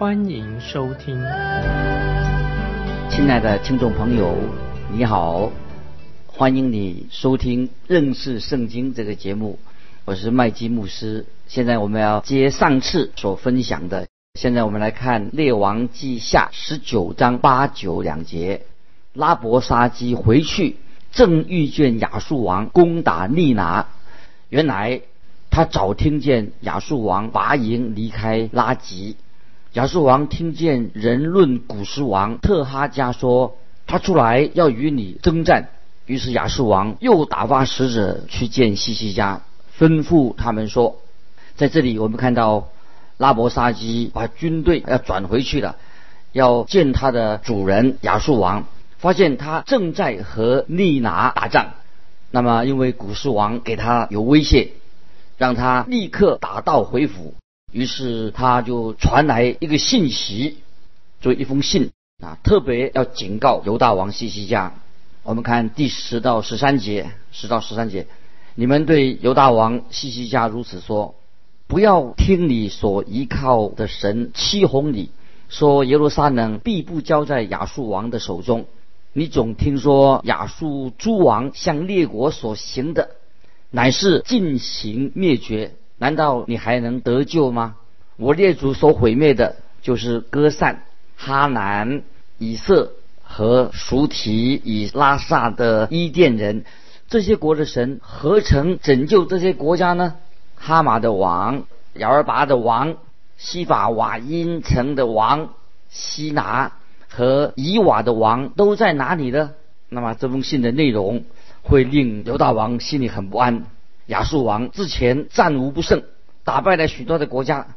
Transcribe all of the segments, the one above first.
欢迎收听。亲爱的听众朋友，你好，欢迎你收听认识圣经这个节目，我是麦基牧师。现在我们要接上次所分享的，现在我们来看列王记下十九章八九两节，拉伯沙基回去，正遇见亚述王攻打利拿，原来他早听见亚述王拔营离开拉吉，亚述王听见人论古时王特哈加说他出来要与你征战，于是亚述王又打发使者去见西西家，吩咐他们说。在这里，我们看到拉伯沙基把军队要转回去了，要见他的主人亚述王，发现他正在和利拿打仗。那么，因为古斯王给他有威胁，让他立刻打道回府。于是，他就传来一个信息，就一封信啊，特别要警告犹大王西西家。我们看第十到十三节，十到十三节，你们对犹大王西西家如此说。不要听你所依靠的神欺哄你，说耶路撒冷必不交在亚述王的手中。你总听说亚述诸王向列国所行的，乃是进行灭绝。难道你还能得救吗？我列祖所毁灭的，就是歌散、哈南、以色和熟提以拉萨的伊甸人，这些国的神何曾拯救这些国家呢？哈马的王、亚尔拔的王、西法瓦因城的王、西拿和以瓦的王都在哪里呢？那么这封信的内容会令犹大王心里很不安。亚述王之前战无不胜，打败了许多的国家。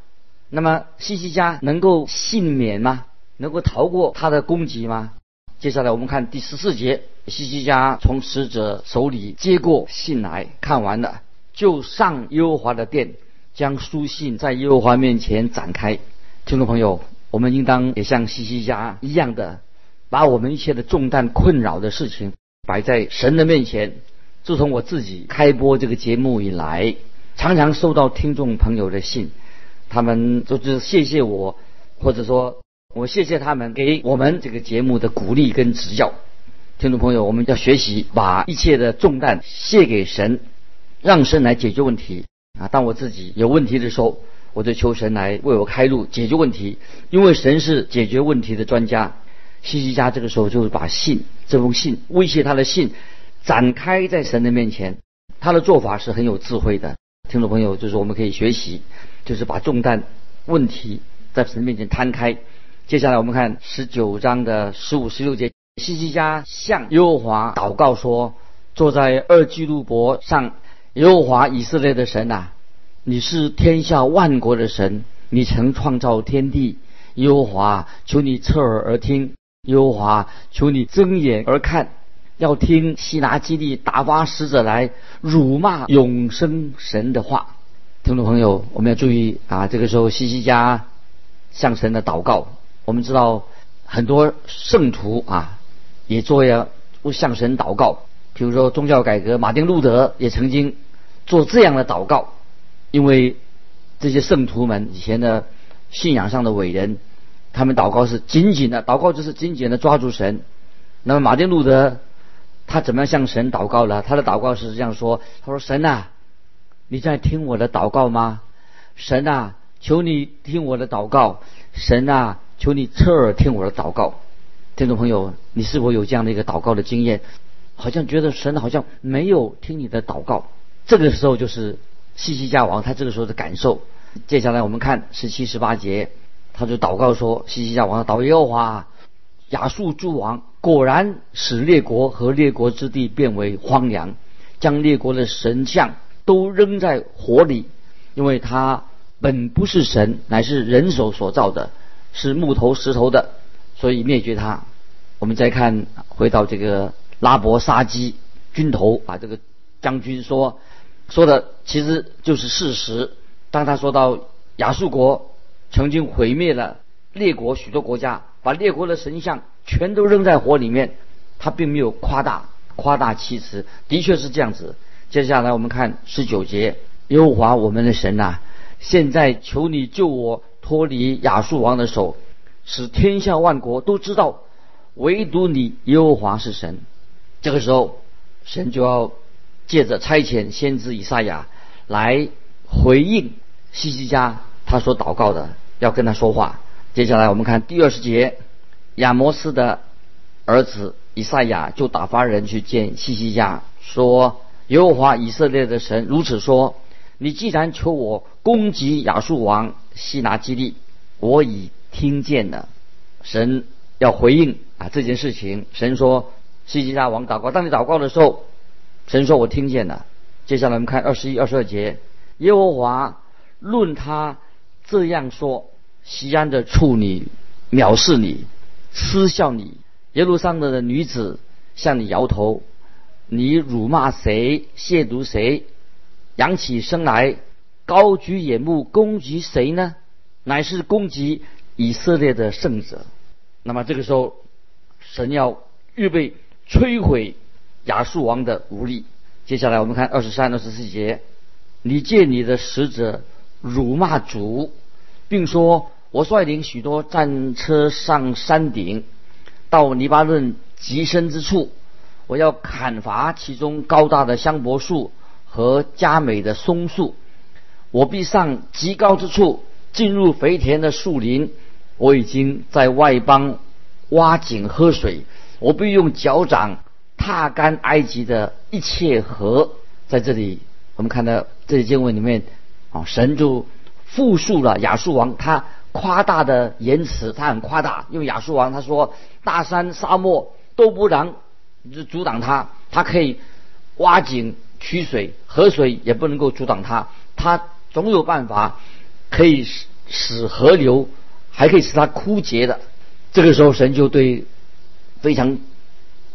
那么西西家能够幸免吗？能够逃过他的攻击吗？接下来我们看第十四节，西西家从使者手里接过信来看完了。就上耶和华的殿，将书信在耶和华面前展开。听众朋友，我们应当也像西西家一样的，把我们一切的重担、困扰的事情摆在神的面前。自从我自己开播这个节目以来，常常收到听众朋友的信，他们就是谢谢我，或者说我谢谢他们给我们这个节目的鼓励跟指教。听众朋友，我们要学习把一切的重担卸给神。让神来解决问题啊！当我自己有问题的时候，我就求神来为我开路，解决问题。因为神是解决问题的专家。西西家这个时候就是把信这封信威胁他的信展开在神的面前，他的做法是很有智慧的。听众朋友，就是我们可以学习，就是把重担问题在神面前摊开。接下来我们看十九章的十五、十六节，西西家向耶和华祷告说：“坐在二基路伯上。”耶和华以色列的神呐，你是天下万国的神，你曾创造天地。耶和华，求你侧耳而听；耶和华，求你睁眼而看，要听希拿基地打发使者来辱骂永生神的话。听众朋友，我们要注意啊！这个时候，西西家向神的祷告。我们知道很多圣徒啊，也做要向神祷告。比如说宗教改革，马丁路德也曾经。做这样的祷告，因为这些圣徒们以前的信仰上的伟人，他们祷告是紧紧的，祷告就是紧紧的抓住神。那么马丁路德他怎么样向神祷告呢？他的祷告是这样说：“他说神啊，你在听我的祷告吗？神啊，求你听我的祷告。神啊，求你侧耳听我的祷告。”听众朋友，你是否有这样的一个祷告的经验？好像觉得神好像没有听你的祷告。这个时候就是西西家王他这个时候的感受。接下来我们看十七、十八节，他就祷告说：“西西家王祷耶和华，亚述诸王果然使列国和列国之地变为荒凉，将列国的神像都扔在火里，因为他本不是神，乃是人手所造的，是木头石头的。所以灭绝他。我们再看回到这个拉伯沙基军头啊，这个将军说说的其实就是事实。当他说到亚述国曾经毁灭了列国许多国家，把列国的神像全都扔在火里面，他并没有夸大夸大其词，的确是这样子。接下来我们看十九节，耶和华我们的神呐，现在求你救我脱离亚述王的手，使天下万国都知道。唯独你耶和华是神，这个时候，神就要借着差遣先知以赛亚来回应西西家他所祷告的，要跟他说话。接下来我们看第二十节，亚摩斯的儿子以赛亚就打发人去见西西家，说：“耶和华以色列的神如此说：你既然求我攻击亚述王西拿基利，我已听见了。神要回应。”啊，这件事情，神说西西家王祷告。当你祷告的时候，神说我听见了。接下来我们看二十一、二十二节，耶和华论他这样说：西安的处女藐视你，嗤笑你；耶路撒冷的女子向你摇头。你辱骂谁？亵渎谁？扬起身来，高举眼目攻击谁呢？乃是攻击以色列的圣者。那么这个时候。神要预备摧毁亚述王的武力。接下来我们看二十三、二十四节，你借你的使者辱骂主，并说：“我率领许多战车上山顶，到黎巴嫩极深之处，我要砍伐其中高大的香柏树和佳美的松树。我必上极高之处，进入肥田的树林。我已经在外邦。”挖井喝水，我必用脚掌踏干埃及的一切河。在这里，我们看到这些经文里面，啊，神就复述了亚述王他夸大的言辞，他很夸大，因为亚述王他说大山沙漠都不能阻挡他，他可以挖井取水，河水也不能够阻挡他，他总有办法可以使使河流还可以使它枯竭的。这个时候，神就对非常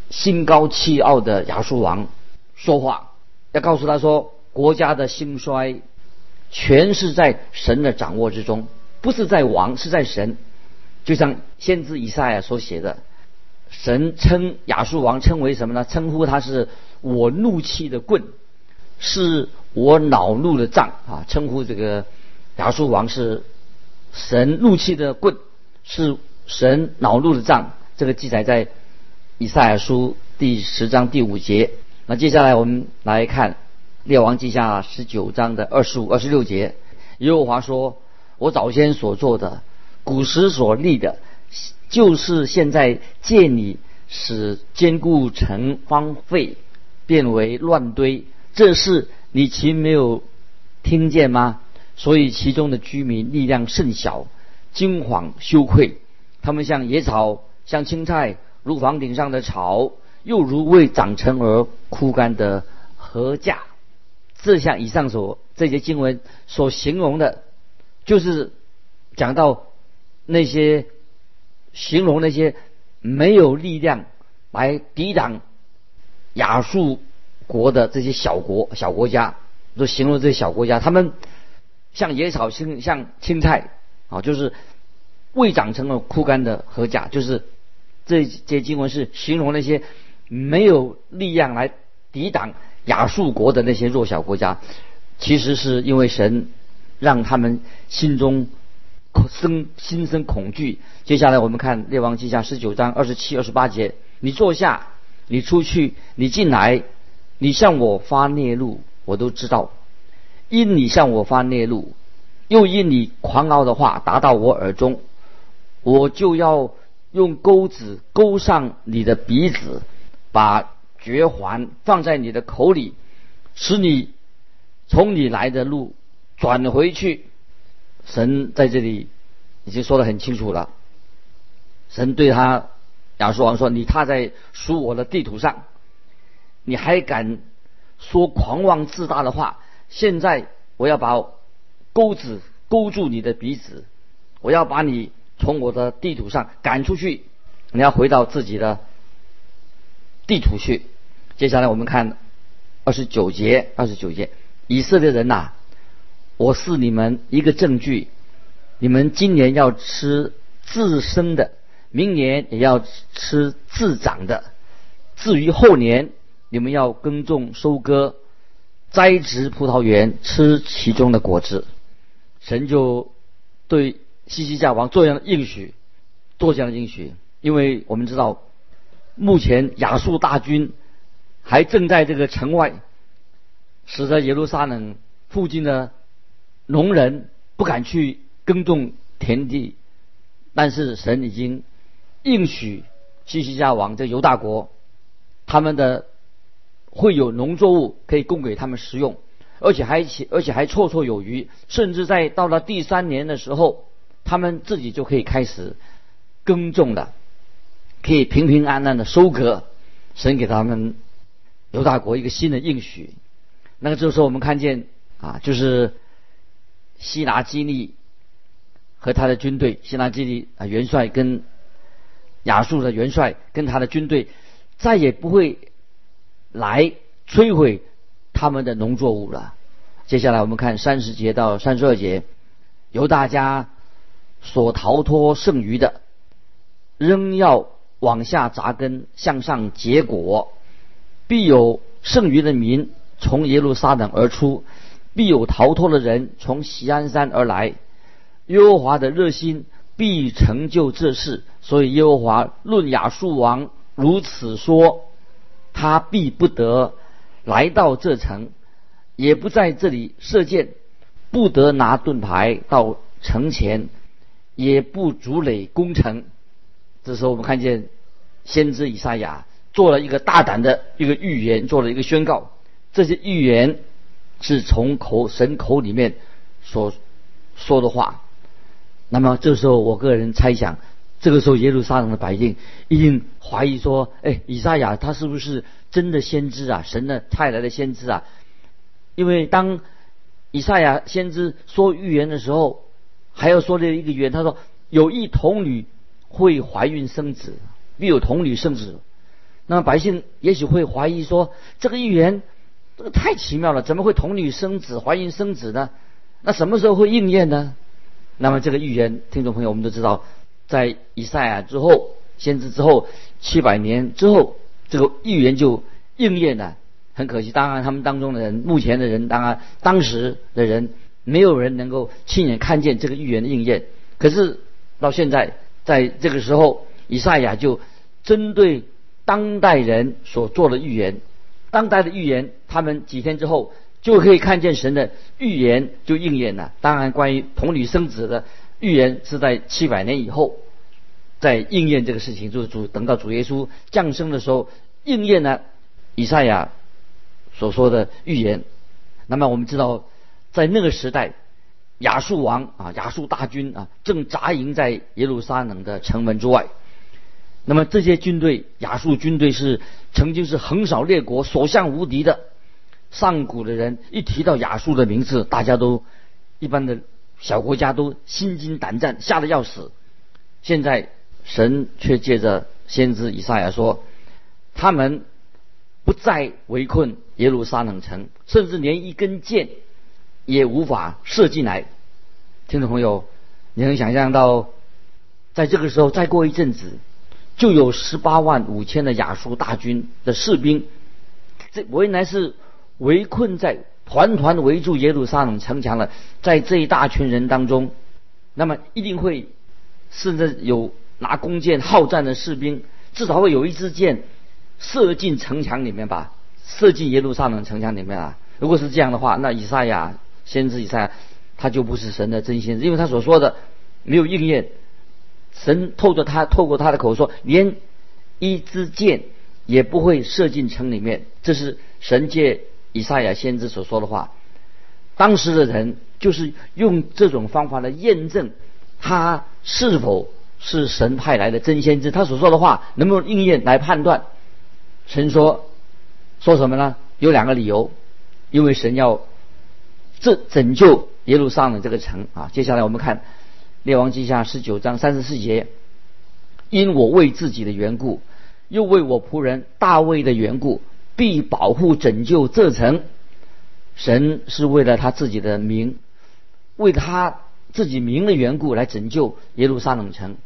心高气傲的亚述王说话，要告诉他说：国家的兴衰全是在神的掌握之中，不是在王，是在神。就像先知以赛亚所写的，神称亚述王称为什么呢？称呼他是我怒气的棍，是我恼怒的杖啊！称呼这个亚述王是神怒气的棍，是。神恼怒的杖，这个记载在以赛亚书第十章第五节。那接下来我们来看列王记下十九章的二十五、二十六节。耶和华说：“我早先所做的，古时所立的，就是现在借你使坚固城荒废，变为乱堆。这事你岂没有听见吗？所以其中的居民力量甚小，惊惶羞愧。”他们像野草，像青菜，如房顶上的草，又如未长成而枯干的禾架。这像以上所这些经文所形容的，就是讲到那些形容那些没有力量来抵挡亚述国的这些小国小国家，都形容这些小国家，他们像野草，像像青菜啊，就是。未长成了枯干的禾甲，就是这些经文是形容那些没有力量来抵挡亚述国的那些弱小国家。其实是因为神让他们心中生心生恐惧。接下来我们看列王记下十九章二十七、二十八节：你坐下，你出去，你进来，你向我发孽怒，我都知道。因你向我发孽怒，又因你狂傲的话达到我耳中。我就要用钩子钩上你的鼻子，把绝环放在你的口里，使你从你来的路转回去。神在这里已经说得很清楚了。神对他亚述王说：“你踏在属我的地图上，你还敢说狂妄自大的话？现在我要把钩子勾住你的鼻子，我要把你。”从我的地图上赶出去，你要回到自己的地图去。接下来我们看二十九节，二十九节，以色列人呐，我是你们一个证据，你们今年要吃自生的，明年也要吃自长的，至于后年，你们要耕种、收割、栽植葡萄园，吃其中的果子。神就对西西家王做这样的应许，做这样的应许，因为我们知道，目前亚述大军还正在这个城外，使得耶路撒冷附近的农人不敢去耕种田地，但是神已经应许西西家王这犹大国，他们的会有农作物可以供给他们食用。而且还且而且还绰绰有余，甚至在到了第三年的时候，他们自己就可以开始耕种了，可以平平安安的收割。神给他们犹大国一个新的应许。那个这时候我们看见啊，就是希拿基利和他的军队，希拿基利啊元帅跟亚述的元帅跟他的军队再也不会来摧毁。他们的农作物了。接下来我们看三十节到三十二节，由大家所逃脱剩余的，仍要往下扎根，向上结果，必有剩余的民从耶路撒冷而出，必有逃脱的人从锡安山而来。耶和华的热心必成就这事，所以耶和华论亚述王如此说，他必不得。来到这城，也不在这里射箭，不得拿盾牌到城前，也不筑垒攻城。这时候，我们看见先知以赛亚做了一个大胆的一个预言，做了一个宣告。这些预言是从口神口里面所说的话。那么，这时候我个人猜想。这个时候，耶路撒冷的百姓一定怀疑说：“哎，以赛亚他是不是真的先知啊？神的派来的先知啊？”因为当以赛亚先知说预言的时候，还要说的一个预言，他说：“有一童女会怀孕生子，必有童女生子。”那么百姓也许会怀疑说：“这个预言这个太奇妙了，怎么会童女生子、怀孕生子呢？那什么时候会应验呢？”那么这个预言，听众朋友，我们都知道。在以赛亚之后，先知之后七百年之后，这个预言就应验了。很可惜，当然他们当中的人，目前的人，当然当时的人，没有人能够亲眼看见这个预言的应验。可是到现在，在这个时候，以赛亚就针对当代人所做的预言，当代的预言，他们几天之后就可以看见神的预言就应验了。当然，关于童女生子的。预言是在七百年以后，在应验这个事情，就是主等到主耶稣降生的时候，应验了以赛亚所说的预言。那么我们知道，在那个时代，亚述王啊，亚述大军啊，正扎营在耶路撒冷的城门之外。那么这些军队，亚述军队是曾经是横扫列国、所向无敌的。上古的人一提到亚述的名字，大家都一般的。小国家都心惊胆战，吓得要死。现在神却借着先知以赛亚说，他们不再围困耶路撒冷城，甚至连一根箭也无法射进来。听众朋友，你能想象到，在这个时候再过一阵子，就有十八万五千的亚述大军的士兵，这原来是围困在。团团围住耶路撒冷城墙了，在这一大群人当中，那么一定会甚至有拿弓箭好战的士兵，至少会有一支箭射进城墙里面吧，射进耶路撒冷城墙里面啊。如果是这样的话，那以赛亚先知以赛亚他就不是神的真先知，因为他所说的没有应验。神透着他透过他的口说，连一支箭也不会射进城里面，这是神借。以赛亚先知所说的话，当时的人就是用这种方法来验证他是否是神派来的真先知。他所说的话能不能应验来判断。神说说什么呢？有两个理由，因为神要这拯救耶路撒冷这个城啊。接下来我们看列王记下十九章三十四节，因我为自己的缘故，又为我仆人大卫的缘故，必保护拯救这城。神是为了他自己的名，为他自己名的缘故来拯救耶路撒冷城。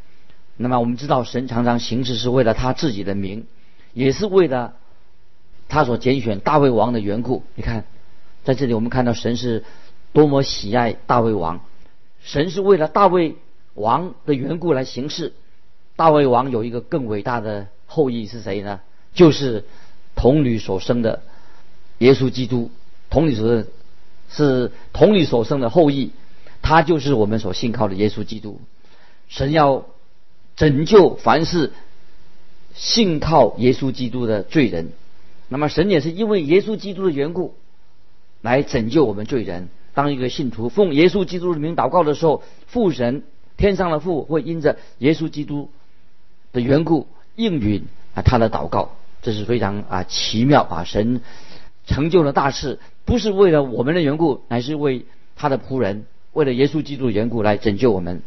那么我们知道，神常常行事是为了他自己的名，也是为了他所拣选大卫王的缘故。你看，在这里我们看到神是多么喜爱大卫王，神是为了大卫王的缘故来行事。大卫王有一个更伟大的后裔是谁呢？就是童女所生的耶稣基督。童女所生是童女所生的后裔，他就是我们所信靠的耶稣基督。神要拯救凡是信靠耶稣基督的罪人，那么神也是因为耶稣基督的缘故来拯救我们罪人。当一个信徒奉耶稣基督的名祷告的时候，父神天上的父会因着耶稣基督的缘故应允啊他的祷告，这是非常啊奇妙啊神成就了大事。不是为了我们的缘故，乃是为他的仆人，为了耶稣基督的缘故来拯救我们。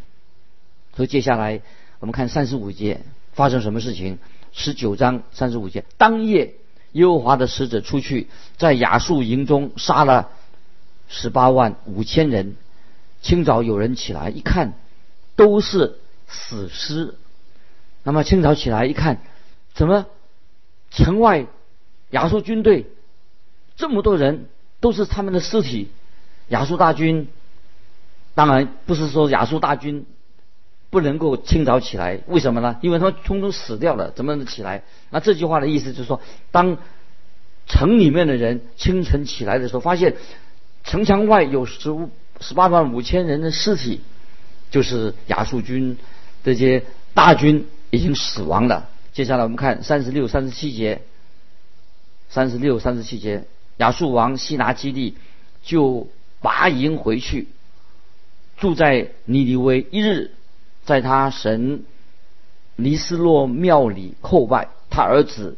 所以接下来我们看三十五节发生什么事情？十九章三十五节，当夜耶和华的使者出去，在亚述营中杀了十八万五千人。清早有人起来一看，都是死尸。那么清早起来一看，怎么城外亚述军队这么多人？都是他们的尸体。亚述大军当然不是说亚述大军不能够清早起来，为什么呢？因为他们通通死掉了，怎么能起来？那这句话的意思就是说，当城里面的人清晨起来的时候，发现城墙外有十五十八万五千人的尸体，就是亚述军这些大军已经死亡了。接下来我们看三十六、三十七节，三十六、三十七节。亚述王西拿基地就拔营回去，住在尼尼微一日，在他神尼斯洛庙里叩拜。他儿子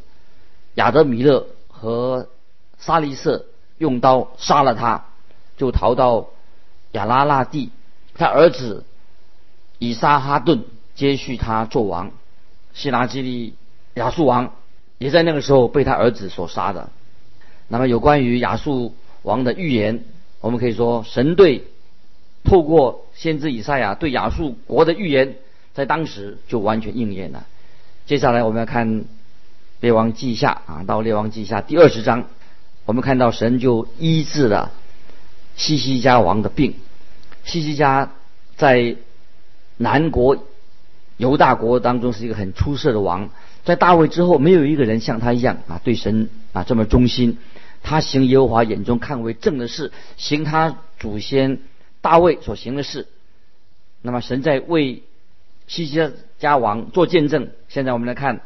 亚德米勒和沙利瑟用刀杀了他，就逃到亚拉拉地。他儿子以撒哈顿接续他做王。希拿基利亚述王也在那个时候被他儿子所杀的。那么有关于亚述王的预言，我们可以说神对透过先知以赛亚对亚述国的预言，在当时就完全应验了。接下来我们要看列王记下啊，到列王记下第二十章，我们看到神就医治了西西家王的病。西西家在南国犹大国当中是一个很出色的王，在大卫之后，没有一个人像他一样啊，对神啊这么忠心。他行耶和华眼中看为正的事，行他祖先大卫所行的事。那么神在为西西家王做见证。现在我们来看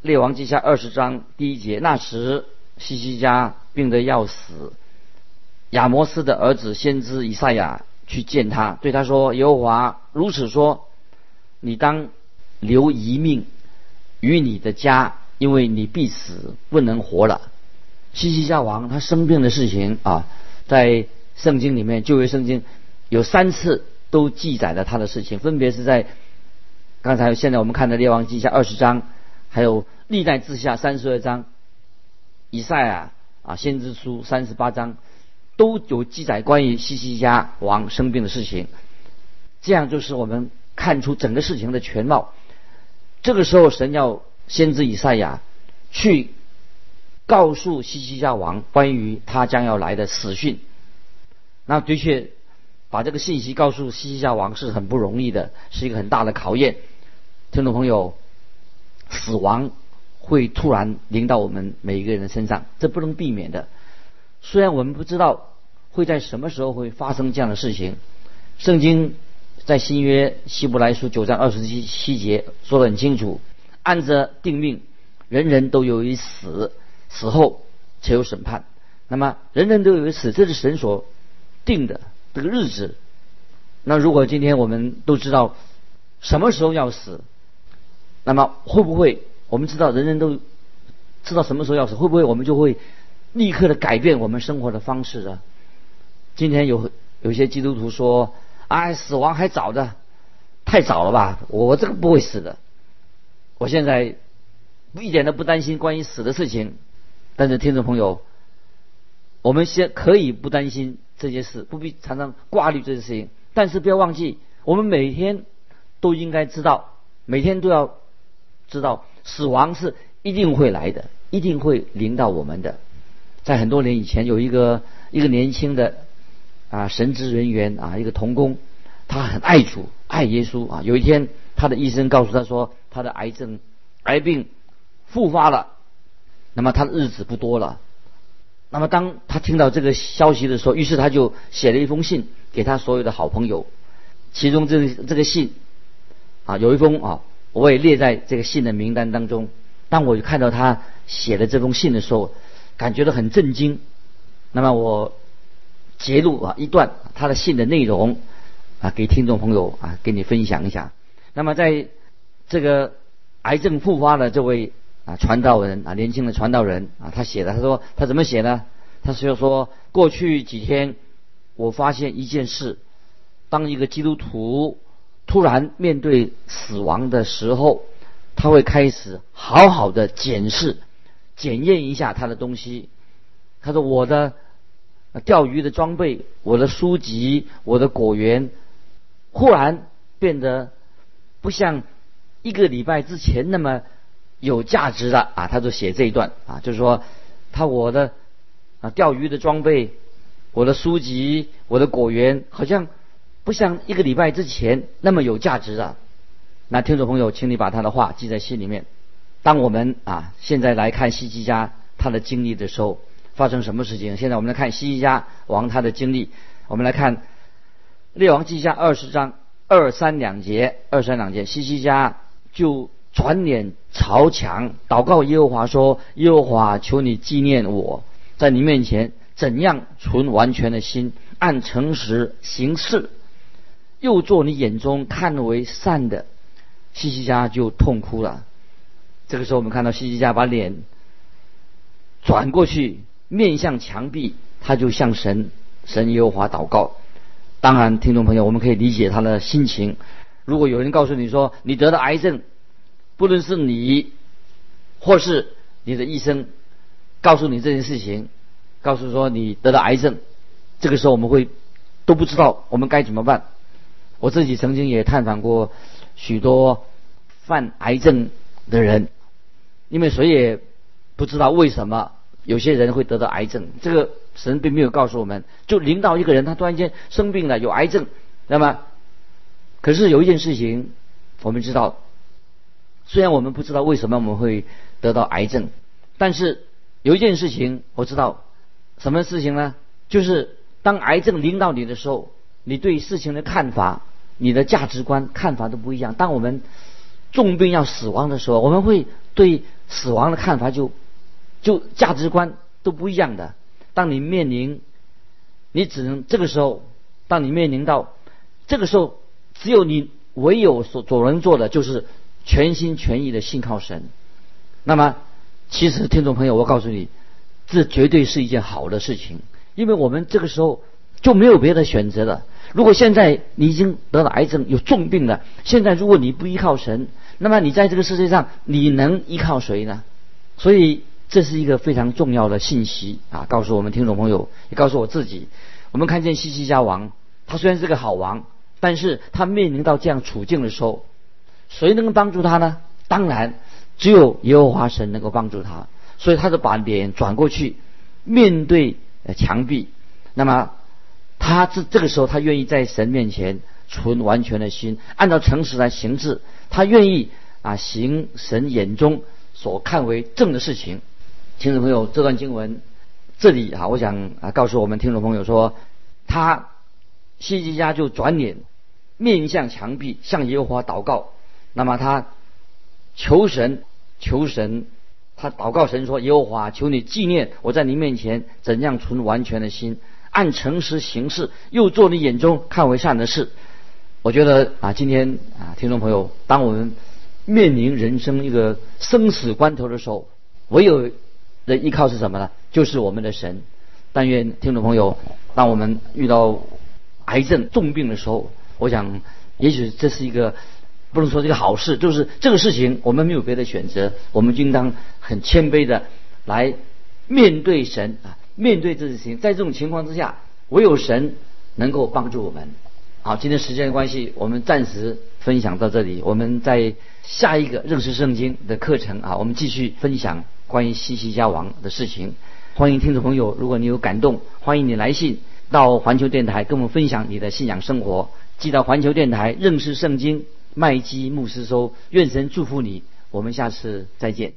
列王记下二十章第一节。那时西西家病得要死，亚摩斯的儿子先知以赛亚去见他，对他说：“耶和华如此说，你当留一命与你的家，因为你必死，不能活了。”西西家王他生病的事情啊，在圣经里面旧约圣经有三次都记载了他的事情，分别是在刚才现在我们看的列王记下二十章，还有历代志下三十二章，以赛亚啊先知书三十八章都有记载关于西西家王生病的事情，这样就是我们看出整个事情的全貌。这个时候神要先知以赛亚去。告诉西西家王关于他将要来的死讯，那的确把这个信息告诉西西家王是很不容易的，是一个很大的考验。听众朋友，死亡会突然临到我们每一个人的身上，这不能避免的。虽然我们不知道会在什么时候会发生这样的事情，圣经在新约希伯来书九章二十七七节说得很清楚：按着定命，人人都有一死。死后才有审判，那么人人都有一死，这是神所定的这个日子。那如果今天我们都知道什么时候要死，那么会不会我们知道人人都知道什么时候要死，会不会我们就会立刻的改变我们生活的方式呢？今天有有些基督徒说：“哎，死亡还早的，太早了吧？我这个不会死的。”我现在一点都不担心关于死的事情。但是听众朋友，我们先可以不担心这些事，不必常常挂虑这些事情。但是不要忘记，我们每天都应该知道，每天都要知道，死亡是一定会来的，一定会临到我们的。在很多年以前，有一个一个年轻的啊神职人员啊，一个童工，他很爱主，爱耶稣啊。有一天，他的医生告诉他说，他的癌症癌病复发了。那么他的日子不多了。那么当他听到这个消息的时候，于是他就写了一封信给他所有的好朋友。其中这这个信啊，有一封啊，我也列在这个信的名单当中。当我看到他写的这封信的时候，感觉到很震惊。那么我截录啊一段他的信的内容啊，给听众朋友啊，给你分享一下。那么在这个癌症复发的这位。啊，传道人啊，年轻的传道人啊，他写的，他说他怎么写呢？他是要说，过去几天我发现一件事：当一个基督徒突然面对死亡的时候，他会开始好好的检视、检验一下他的东西。他说：“我的钓鱼的装备、我的书籍、我的果园，忽然变得不像一个礼拜之前那么。”有价值的啊，他就写这一段啊，就是说，他我的啊钓鱼的装备，我的书籍，我的果园，好像不像一个礼拜之前那么有价值了。那听众朋友，请你把他的话记在心里面。当我们啊现在来看西西家他的经历的时候，发生什么事情？现在我们来看西西家王他的经历。我们来看列王记下二十章二三两节，二三两节，西西家就。转脸朝墙祷告耶和华说：“耶和华，求你纪念我，在你面前怎样存完全的心，按诚实行事，又做你眼中看为善的。”西西家就痛哭了。这个时候，我们看到西西家把脸转过去，面向墙壁，他就向神神耶和华祷告。当然，听众朋友，我们可以理解他的心情。如果有人告诉你说你得了癌症，不论是你，或是你的医生，告诉你这件事情，告诉说你得了癌症，这个时候我们会都不知道我们该怎么办。我自己曾经也探访过许多犯癌症的人，因为谁也不知道为什么有些人会得到癌症，这个神并没有告诉我们。就临到一个人，他突然间生病了，有癌症，那么可是有一件事情我们知道。虽然我们不知道为什么我们会得到癌症，但是有一件事情我知道，什么事情呢？就是当癌症临到你的时候，你对事情的看法、你的价值观看法都不一样。当我们重病要死亡的时候，我们会对死亡的看法就就价值观都不一样的。当你面临，你只能这个时候，当你面临到这个时候，只有你唯有所所能做的就是。全心全意的信靠神，那么其实听众朋友，我告诉你，这绝对是一件好的事情，因为我们这个时候就没有别的选择了。如果现在你已经得了癌症，有重病了，现在如果你不依靠神，那么你在这个世界上你能依靠谁呢？所以这是一个非常重要的信息啊，告诉我们听众朋友，也告诉我自己。我们看见西西家王，他虽然是个好王，但是他面临到这样处境的时候。谁能帮助他呢？当然，只有耶和华神能够帮助他。所以，他就把脸转过去，面对墙壁。那么，他这这个时候，他愿意在神面前存完全的心，按照诚实来行事。他愿意啊，行神眼中所看为正的事情。听众朋友，这段经文这里啊，我想啊，告诉我们听众朋友说，他西西家就转脸面向墙壁，向耶和华祷告。那么他求神，求神，他祷告神说：“耶和华，求你纪念我在你面前怎样存完全的心，按诚实行事，又做你眼中看为善的事。”我觉得啊，今天啊，听众朋友，当我们面临人生一个生死关头的时候，唯有的依靠是什么呢？就是我们的神。但愿听众朋友，当我们遇到癌症重病的时候，我想，也许这是一个。不能说这个好事，就是这个事情我们没有别的选择，我们就应当很谦卑的来面对神啊，面对这事情。在这种情况之下，唯有神能够帮助我们。好，今天时间的关系，我们暂时分享到这里。我们在下一个认识圣经的课程啊，我们继续分享关于西西家王的事情。欢迎听众朋友，如果你有感动，欢迎你来信到环球电台跟我们分享你的信仰生活。寄到环球电台认识圣经麦基牧师收，愿神祝福你。我们下次再见。